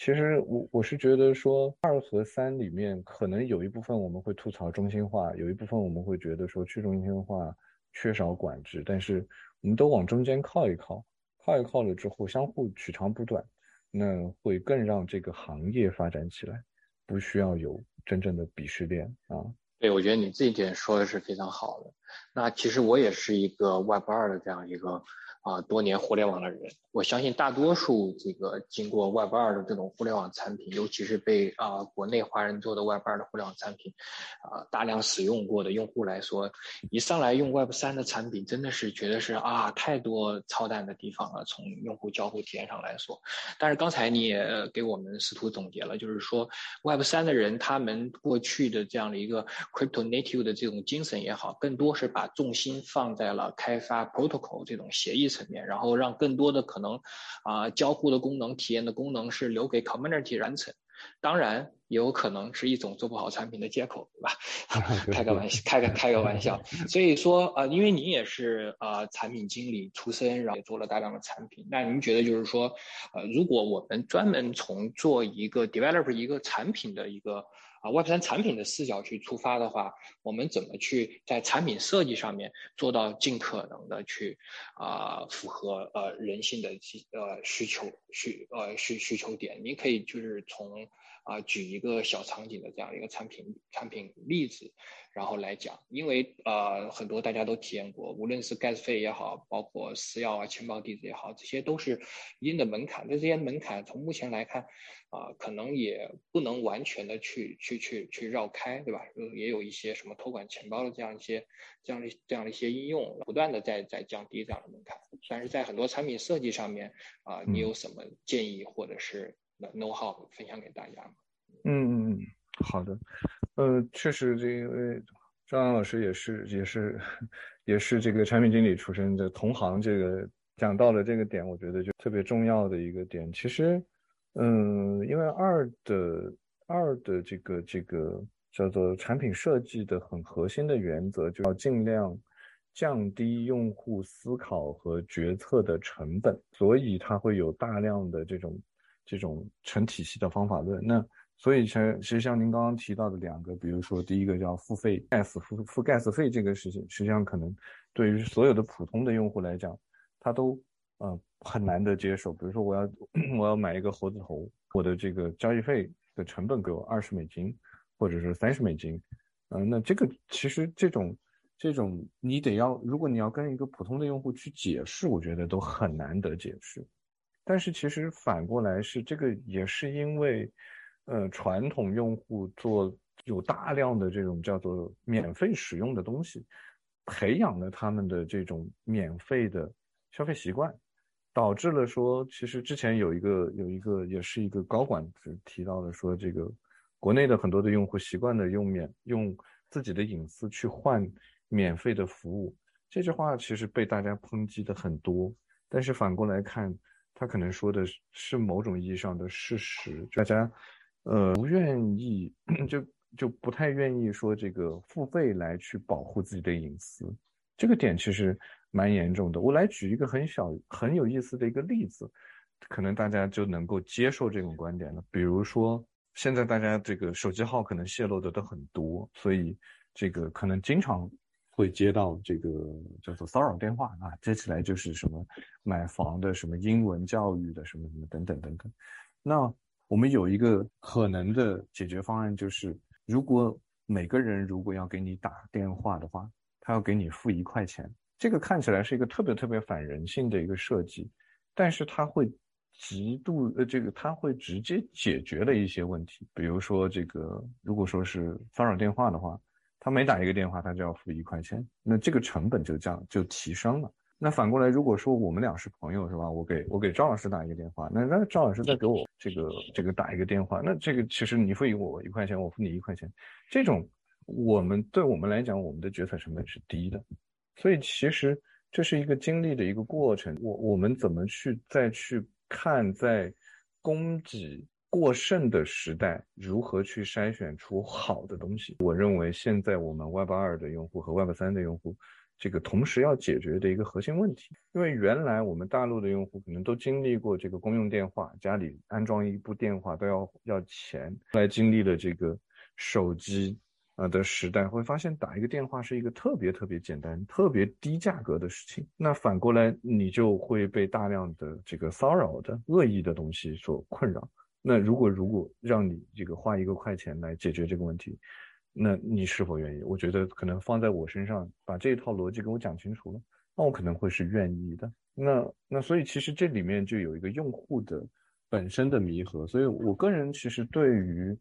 其实我我是觉得说二和三里面可能有一部分我们会吐槽中心化，有一部分我们会觉得说去中心化缺少管制，但是我们都往中间靠一靠，靠一靠了之后相互取长补短，那会更让这个行业发展起来，不需要有真正的鄙视链啊。对，我觉得你这一点说的是非常好的。那其实我也是一个 Web 二的这样一个。啊，多年互联网的人，我相信大多数这个经过 Web 二的这种互联网产品，尤其是被啊国内华人做的 Web 二的互联网产品，啊大量使用过的用户来说，一上来用 Web 三的产品，真的是觉得是啊太多操蛋的地方了。从用户交互体验上来说，但是刚才你也给我们试图总结了，就是说 Web 三的人他们过去的这样的一个 crypto native 的这种精神也好，更多是把重心放在了开发 protocol 这种协议层面，然后让更多的可能啊交互的功能、体验的功能是留给 community 完成。当然，也有可能是一种做不好产品的借口，对吧？开个玩笑，开个开个玩笑。所以说，呃，因为您也是呃产品经理出身，然后也做了大量的产品，那您觉得就是说，呃，如果我们专门从做一个 developer 一个产品的一个。啊，Web 三产品的视角去出发的话，我们怎么去在产品设计上面做到尽可能的去啊符合呃人性的呃需求需呃需需求点？您可以就是从啊举一个小场景的这样一个产品产品例子。然后来讲，因为呃很多大家都体验过，无论是 gas 费也好，包括私钥啊、钱包地址也好，这些都是一定的门槛。那这些门槛从目前来看，啊可能也不能完全的去去去去绕开，对吧？也有一些什么托管钱包的这样一些这样的这样的一些应用，不断的在在降低这样的门槛。但是在很多产品设计上面啊，你有什么建议或者是 know how 分享给大家吗？嗯嗯嗯。好的，呃，确实，这位张扬老师也是，也是，也是这个产品经理出身的同行，这个讲到了这个点，我觉得就特别重要的一个点。其实，嗯，因为二的二的这个这个叫做产品设计的很核心的原则，就要尽量降低用户思考和决策的成本，所以它会有大量的这种这种成体系的方法论。那所以，像其实像您刚刚提到的两个，比如说第一个叫付费 gas 付付 gas 费这个事情，实际上可能对于所有的普通的用户来讲，他都呃很难得接受。比如说我要 我要买一个猴子头，我的这个交易费的成本给我二十美金，或者是三十美金，嗯，那这个其实这种这种你得要，如果你要跟一个普通的用户去解释，我觉得都很难得解释。但是其实反过来是这个也是因为。呃，传统用户做有大量的这种叫做免费使用的东西，培养了他们的这种免费的消费习惯，导致了说，其实之前有一个有一个也是一个高管提到了说，这个国内的很多的用户习惯的用免用自己的隐私去换免费的服务，这句话其实被大家抨击的很多，但是反过来看，他可能说的是某种意义上的事实，大家。呃，不愿意 就就不太愿意说这个付费来去保护自己的隐私，这个点其实蛮严重的。我来举一个很小很有意思的一个例子，可能大家就能够接受这种观点了。比如说，现在大家这个手机号可能泄露的都很多，所以这个可能经常会接到这个叫做骚扰电话啊，接起来就是什么买房的、什么英文教育的、什么什么等等等等，那。我们有一个可能的解决方案，就是如果每个人如果要给你打电话的话，他要给你付一块钱。这个看起来是一个特别特别反人性的一个设计，但是它会极度呃，这个它会直接解决了一些问题。比如说这个，如果说是骚扰电话的话，他每打一个电话，他就要付一块钱，那这个成本就降就提升了。那反过来，如果说我们俩是朋友，是吧？我给我给赵老师打一个电话，那那赵老师再给我这个这个打一个电话，那这个其实你付我一块钱，我付你一块钱，这种我们对我们来讲，我们的决策成本是低的，所以其实这是一个经历的一个过程。我我们怎么去再去看，在供给过剩的时代，如何去筛选出好的东西？我认为现在我们 Web 二的用户和 Web 三的用户。这个同时要解决的一个核心问题，因为原来我们大陆的用户可能都经历过这个公用电话，家里安装一部电话都要要钱，后来经历了这个手机啊的时代，会发现打一个电话是一个特别特别简单、特别低价格的事情。那反过来，你就会被大量的这个骚扰的恶意的东西所困扰。那如果如果让你这个花一个块钱来解决这个问题，那你是否愿意？我觉得可能放在我身上，把这一套逻辑给我讲清楚了，那我可能会是愿意的。那那所以其实这里面就有一个用户的本身的弥合。所以我个人其实对于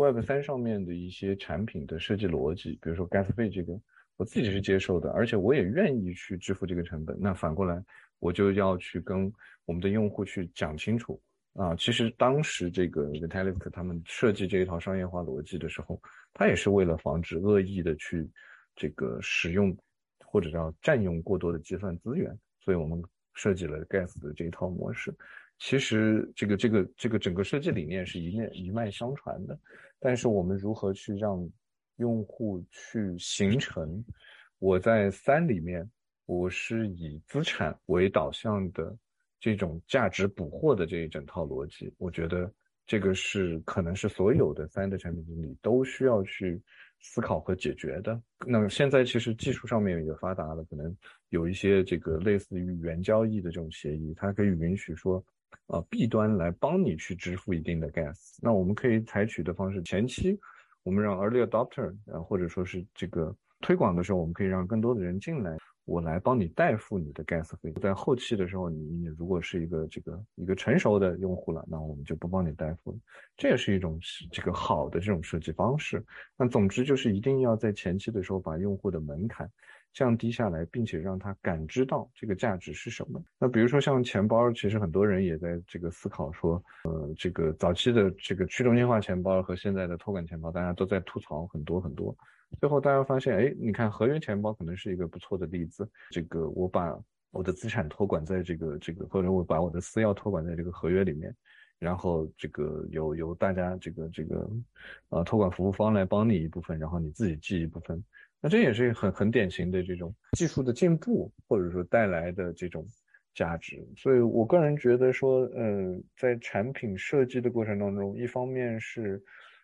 Web 三上面的一些产品的设计逻辑，比如说 Gas 费这个，我自己是接受的，而且我也愿意去支付这个成本。那反过来，我就要去跟我们的用户去讲清楚，啊，其实当时这个 Vitalik 他们设计这一套商业化逻辑的时候，他也是为了防止恶意的去这个使用或者叫占用过多的计算资源，所以我们设计了 Gas 的这一套模式。其实这个这个这个整个设计理念是一面一脉相传的，但是我们如何去让用户去形成我在三里面我是以资产为导向的。这种价值捕获的这一整套逻辑，我觉得这个是可能是所有的三的产品经理都需要去思考和解决的。那现在其实技术上面也发达了，可能有一些这个类似于原交易的这种协议，它可以允许说，呃，B 端来帮你去支付一定的 gas。那我们可以采取的方式，前期我们让 early adopter，啊，或者说是这个推广的时候，我们可以让更多的人进来。我来帮你代付你的 gas 费，在后期的时候，你你如果是一个这个一个成熟的用户了，那我们就不帮你代付了。这也是一种这个好的这种设计方式。那总之就是一定要在前期的时候把用户的门槛降低下来，并且让他感知到这个价值是什么。那比如说像钱包，其实很多人也在这个思考说，呃，这个早期的这个去中心化钱包和现在的托管钱包，大家都在吐槽很多很多。最后大家发现，哎，你看合约钱包可能是一个不错的例子。这个我把我的资产托管在这个这个，或者我把我的私钥托管在这个合约里面，然后这个由由大家这个这个，呃，托管服务方来帮你一部分，然后你自己记一部分。那这也是很很典型的这种技术的进步，或者说带来的这种价值。所以我个人觉得说，嗯，在产品设计的过程当中，一方面是。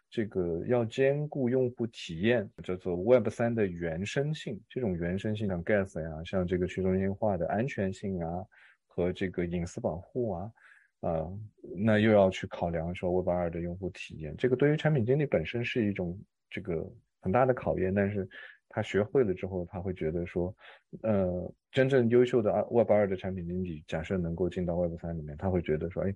这个要兼顾用户体验，叫做 Web 三的原生性。这种原生性，像 Gas 呀，像这个去中心化的安全性啊，和这个隐私保护啊，啊，那又要去考量说 Web 二的用户体验。这个对于产品经理本身是一种这个很大的考验，但是他学会了之后，他会觉得说，呃，真正优秀的 Web 二的产品经理，假设能够进到 Web 三里面，他会觉得说，哎。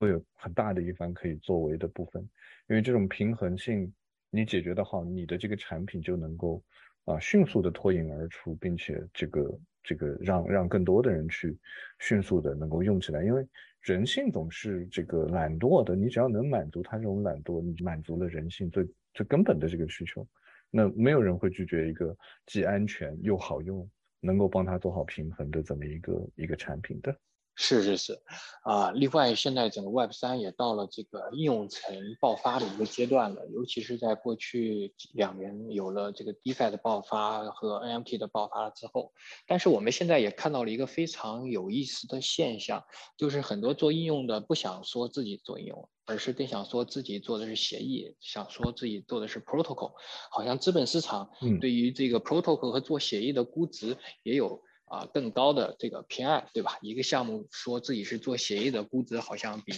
会有很大的一番可以作为的部分，因为这种平衡性你解决的好，你的这个产品就能够啊迅速的脱颖而出，并且这个这个让让更多的人去迅速的能够用起来。因为人性总是这个懒惰的，你只要能满足他这种懒惰，你满足了人性最最根本的这个需求，那没有人会拒绝一个既安全又好用，能够帮他做好平衡的这么一个一个产品的。是是是，啊，另外现在整个 Web 三也到了这个应用层爆发的一个阶段了，尤其是在过去两年有了这个 DeFi 的爆发和 NFT 的爆发之后，但是我们现在也看到了一个非常有意思的现象，就是很多做应用的不想说自己做应用，而是更想说自己做的是协议，想说自己做的是 Protocol，好像资本市场对于这个 Protocol 和做协议的估值也有。啊，更高的这个偏爱，对吧？一个项目说自己是做协议的，估值好像比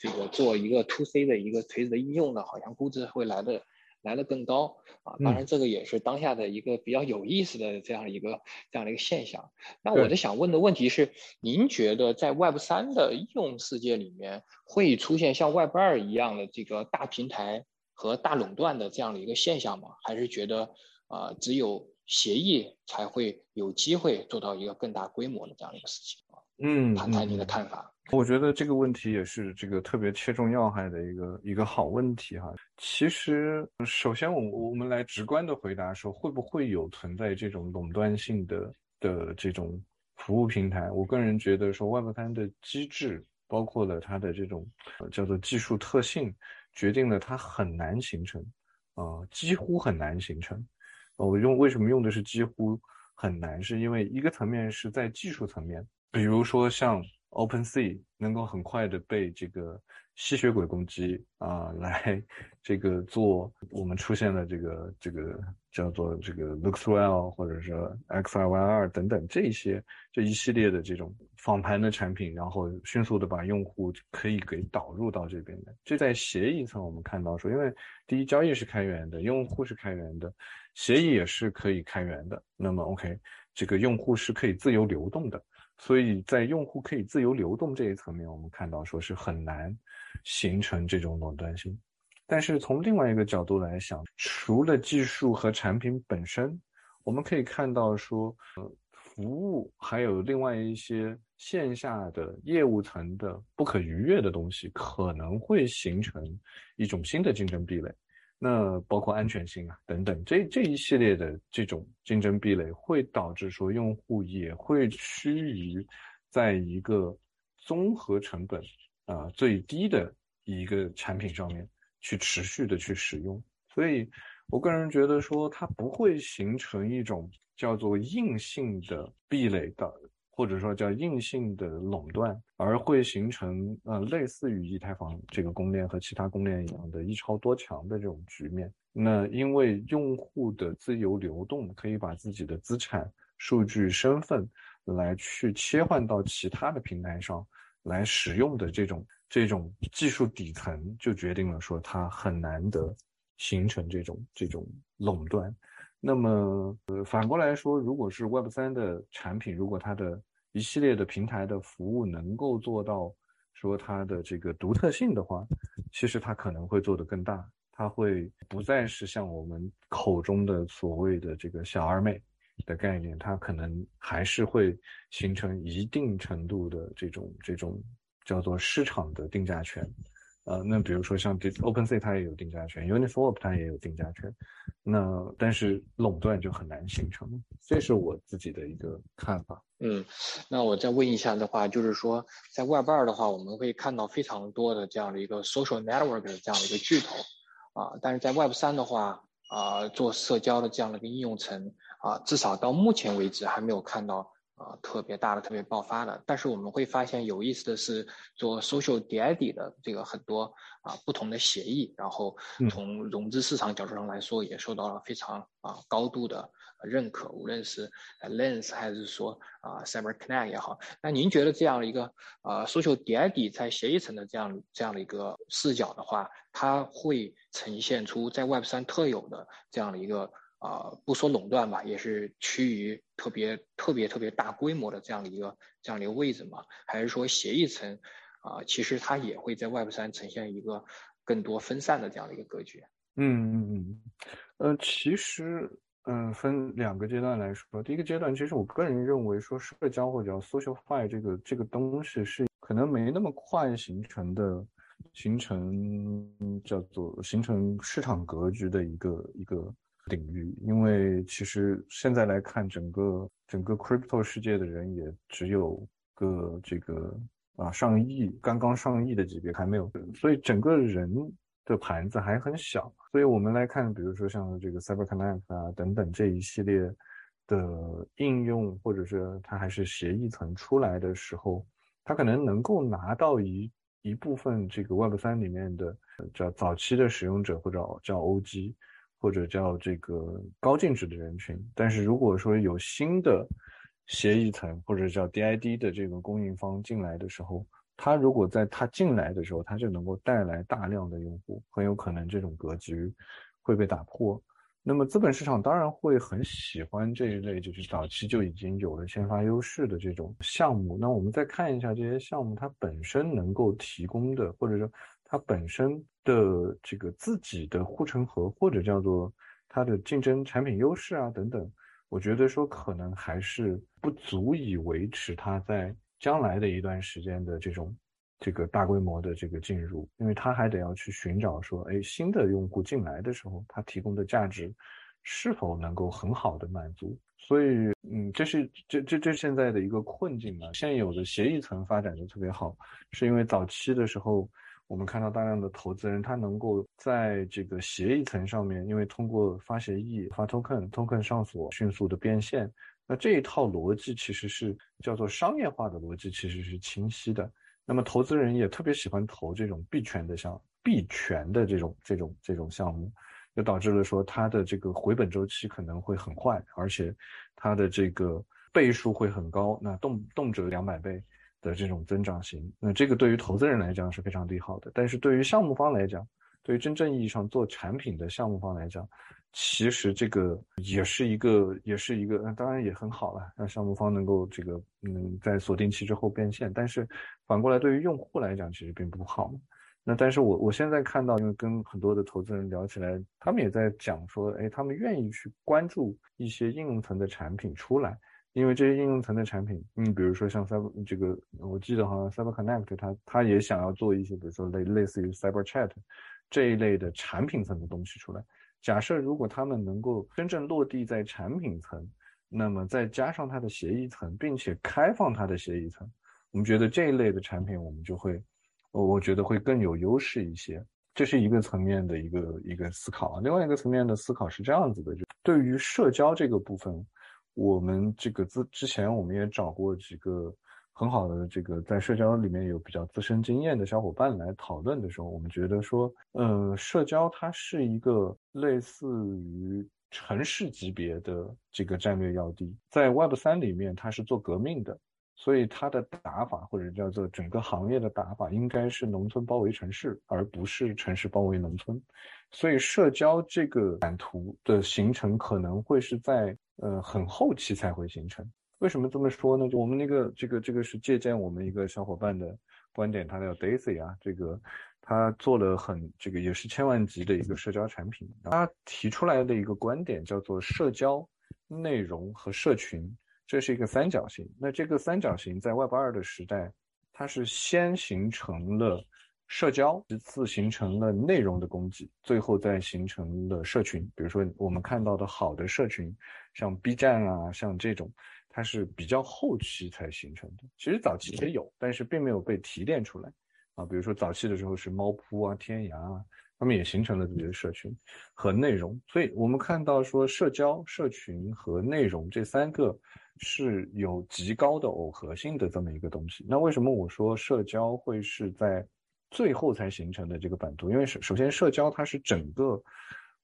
这个做一个 to C 的一个垂直的应用的，好像估值会来的来的更高啊。当然，这个也是当下的一个比较有意思的这样一个这样的一个现象。那我的想问的问题是，您觉得在 Web 三的应用世界里面，会出现像 Web 二一样的这个大平台和大垄断的这样的一个现象吗？还是觉得啊，只有协议才会有机会做到一个更大规模的这样的一个事情啊，嗯，谈谈你的看法。我觉得这个问题也是这个特别切中要害的一个一个好问题哈。其实，首先我我们来直观的回答说，会不会有存在这种垄断性的的这种服务平台？我个人觉得说，Web 三的机制包括了它的这种叫做技术特性，决定了它很难形成，啊，几乎很难形成。我用为什么用的是几乎很难？是因为一个层面是在技术层面，比如说像 OpenSea 能够很快的被这个吸血鬼攻击啊，来这个做我们出现了这个这个叫做这个 Lookswell 或者是 XRYR 等等这些这一系列的这种访谈的产品，然后迅速的把用户可以给导入到这边的。这在协议层我们看到说，因为第一交易是开源的，用户是开源的。协议也是可以开源的，那么 OK，这个用户是可以自由流动的，所以在用户可以自由流动这一层面，我们看到说是很难形成这种垄断性。但是从另外一个角度来想，除了技术和产品本身，我们可以看到说，呃，服务还有另外一些线下的业务层的不可逾越的东西，可能会形成一种新的竞争壁垒。那包括安全性啊等等，这这一系列的这种竞争壁垒，会导致说用户也会趋于在一个综合成本啊最低的一个产品上面去持续的去使用。所以我个人觉得说，它不会形成一种叫做硬性的壁垒的。或者说叫硬性的垄断，而会形成呃类似于以太坊这个公链和其他公链一样的一超多强的这种局面。那因为用户的自由流动，可以把自己的资产、数据、身份来去切换到其他的平台上来使用的这种这种技术底层，就决定了说它很难得形成这种这种垄断。那么，呃，反过来说，如果是 Web 三的产品，如果它的一系列的平台的服务能够做到说它的这个独特性的话，其实它可能会做得更大，它会不再是像我们口中的所谓的这个小而美的概念，它可能还是会形成一定程度的这种这种叫做市场的定价权。呃，那比如说像 OpenSea 它也有定价权，Uniswap 它也有定价权，那但是垄断就很难形成，这是我自己的一个看法。嗯，那我再问一下的话，就是说在 Web 二的话，我们会看到非常多的这样的一个 social network 的这样的一个巨头啊，但是在 Web 三的话啊，做社交的这样的一个应用层啊，至少到目前为止还没有看到。啊，特别大的、特别爆发的，但是我们会发现有意思的是，做 social DID 的这个很多啊不同的协议，然后从融资市场角度上来说，也受到了非常啊高度的认可，无论是 Lens 还是说啊 CyberConnect 也好。那您觉得这样的一个啊 social DID 在协议层的这样这样的一个视角的话，它会呈现出在 Web 三特有的这样的一个？啊，不说垄断吧，也是趋于特别特别特别大规模的这样的一个这样的一个位置嘛？还是说协议层啊，其实它也会在 Web 三呈现一个更多分散的这样的一个格局？嗯嗯嗯，呃，其实嗯，分两个阶段来说，第一个阶段，其实我个人认为说社交或者叫 socialify 这个这个东西是可能没那么快形成的，形成叫做形成市场格局的一个一个。领域，因为其实现在来看，整个整个 crypto 世界的人也只有个这个啊上亿，刚刚上亿的级别还没有，所以整个人的盘子还很小。所以我们来看，比如说像这个 CyberConnect 啊等等这一系列的应用，或者是它还是协议层出来的时候，它可能能够拿到一一部分这个 Web 三里面的叫早期的使用者或者叫 OG。或者叫这个高净值的人群，但是如果说有新的协议层或者叫 DID 的这个供应方进来的时候，他如果在他进来的时候，他就能够带来大量的用户，很有可能这种格局会被打破。那么资本市场当然会很喜欢这一类，就是早期就已经有了先发优势的这种项目。那我们再看一下这些项目，它本身能够提供的，或者说它本身。的这个自己的护城河，或者叫做它的竞争产品优势啊等等，我觉得说可能还是不足以维持它在将来的一段时间的这种这个大规模的这个进入，因为它还得要去寻找说，哎，新的用户进来的时候，它提供的价值是否能够很好的满足。所以，嗯，这是这这这现在的一个困境嘛。现有的协议层发展的特别好，是因为早期的时候。我们看到大量的投资人，他能够在这个协议层上面，因为通过发协议、发 token，token 上锁，迅速的变现。那这一套逻辑其实是叫做商业化的逻辑，其实是清晰的。那么投资人也特别喜欢投这种币权的项、币权的这种这种这种项目，就导致了说它的这个回本周期可能会很快，而且它的这个倍数会很高，那动动辄两百倍。的这种增长型，那这个对于投资人来讲是非常利好的，但是对于项目方来讲，对于真正意义上做产品的项目方来讲，其实这个也是一个，也是一个，当然也很好了，让项目方能够这个，嗯，在锁定期之后变现，但是反过来对于用户来讲，其实并不好。那但是我我现在看到，因为跟很多的投资人聊起来，他们也在讲说，哎，他们愿意去关注一些应用层的产品出来。因为这些应用层的产品，嗯，比如说像 Cyber 这个，我记得好像 Cyber Connect 它它也想要做一些，比如说类类似于 Cyber Chat 这一类的产品层的东西出来。假设如果他们能够真正落地在产品层，那么再加上它的协议层，并且开放它的协议层，我们觉得这一类的产品我们就会，我我觉得会更有优势一些。这是一个层面的一个一个思考啊。另外一个层面的思考是这样子的，就对于社交这个部分。我们这个之之前我们也找过几个很好的这个在社交里面有比较资深经验的小伙伴来讨论的时候，我们觉得说，嗯，社交它是一个类似于城市级别的这个战略要地，在 Web 三里面它是做革命的，所以它的打法或者叫做整个行业的打法应该是农村包围城市，而不是城市包围农村，所以社交这个版图的形成可能会是在。呃，很后期才会形成。为什么这么说呢？就我们那个这个这个是借鉴我们一个小伙伴的观点，他叫 Daisy 啊，这个他做了很这个也是千万级的一个社交产品。他提出来的一个观点叫做社交、内容和社群，这是一个三角形。那这个三角形在 Web 二的时代，它是先形成了。社交其次形成了内容的供给，最后再形成了社群。比如说我们看到的好的社群，像 B 站啊，像这种，它是比较后期才形成的。其实早期也有，但是并没有被提炼出来啊。比如说早期的时候是猫扑啊、天涯啊，他们也形成了自己的社群和内容。所以我们看到说，社交、社群和内容这三个是有极高的耦合性的这么一个东西。那为什么我说社交会是在？最后才形成的这个版图，因为首首先社交它是整个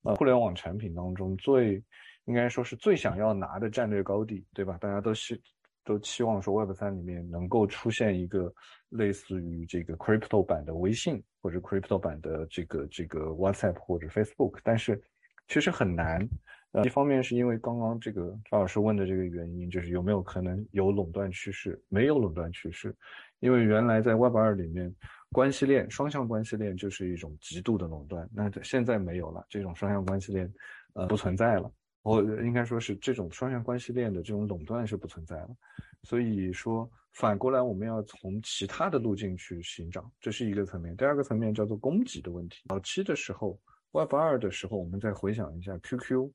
呃互联网产品当中最应该说是最想要拿的战略高地，对吧？大家都希都期望说 Web 三里面能够出现一个类似于这个 Crypto 版的微信或者 Crypto 版的这个这个 WhatsApp 或者 Facebook，但是其实很难。呃，一方面是因为刚刚这个赵老师问的这个原因，就是有没有可能有垄断趋势？没有垄断趋势，因为原来在 Web 二里面。关系链双向关系链就是一种极度的垄断，那现在没有了，这种双向关系链，呃，不存在了。我应该说是这种双向关系链的这种垄断是不存在了。所以说，反过来我们要从其他的路径去寻找，这是一个层面。第二个层面叫做供给的问题。早期的时候，Web 二的时候，我们再回想一下 QQ，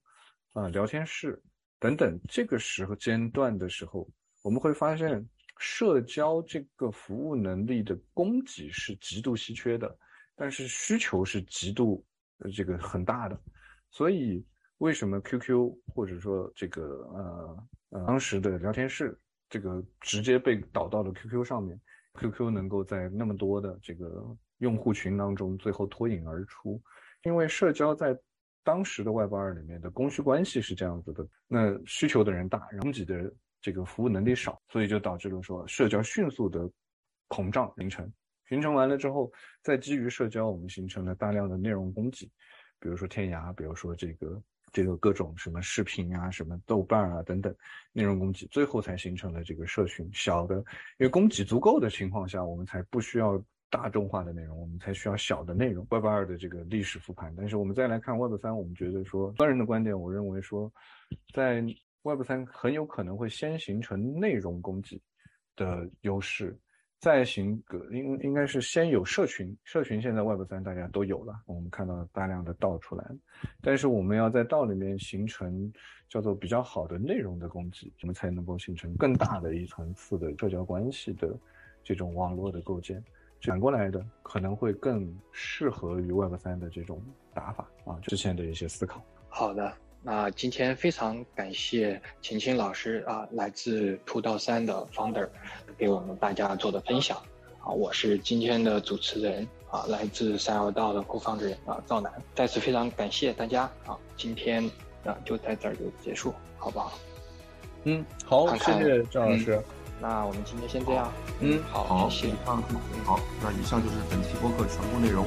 啊，聊天室等等，这个时候间段的时候，我们会发现。社交这个服务能力的供给是极度稀缺的，但是需求是极度这个很大的，所以为什么 QQ 或者说这个呃呃当时的聊天室这个直接被导到了 QQ 上面，QQ 能够在那么多的这个用户群当中最后脱颖而出，因为社交在当时的 Web 二里面的供需关系是这样子的，那需求的人大，供给的。这个服务能力少，所以就导致了说社交迅速的膨胀形成，形成完了之后，再基于社交，我们形成了大量的内容供给，比如说天涯，比如说这个这个各种什么视频啊，什么豆瓣啊等等内容供给，最后才形成了这个社群小的，因为供给足够的情况下，我们才不需要大众化的内容，我们才需要小的内容。Web 二的这个历史复盘，但是我们再来看 Web 三，我们觉得说个人的观点，我认为说在。Web 三很有可能会先形成内容供给的优势，再行个应应该是先有社群，社群现在 Web 三大家都有了，我们看到大量的道出来，但是我们要在道里面形成叫做比较好的内容的供给，我们才能够形成更大的一层次的社交关系的这种网络的构建。反过来的可能会更适合于 Web 三的这种打法啊，之前的一些思考。好的。那今天非常感谢秦青老师啊，来自图道三的 founder，给我们大家做的分享啊，我是今天的主持人啊，来自三幺道的 co-founder 啊赵楠，再次非常感谢大家啊，今天啊就在这儿就结束，好不好？嗯，好，谢谢赵老师。那我们今天先这样。嗯，好，谢谢。嗯好，那以上就是本期播客全部内容。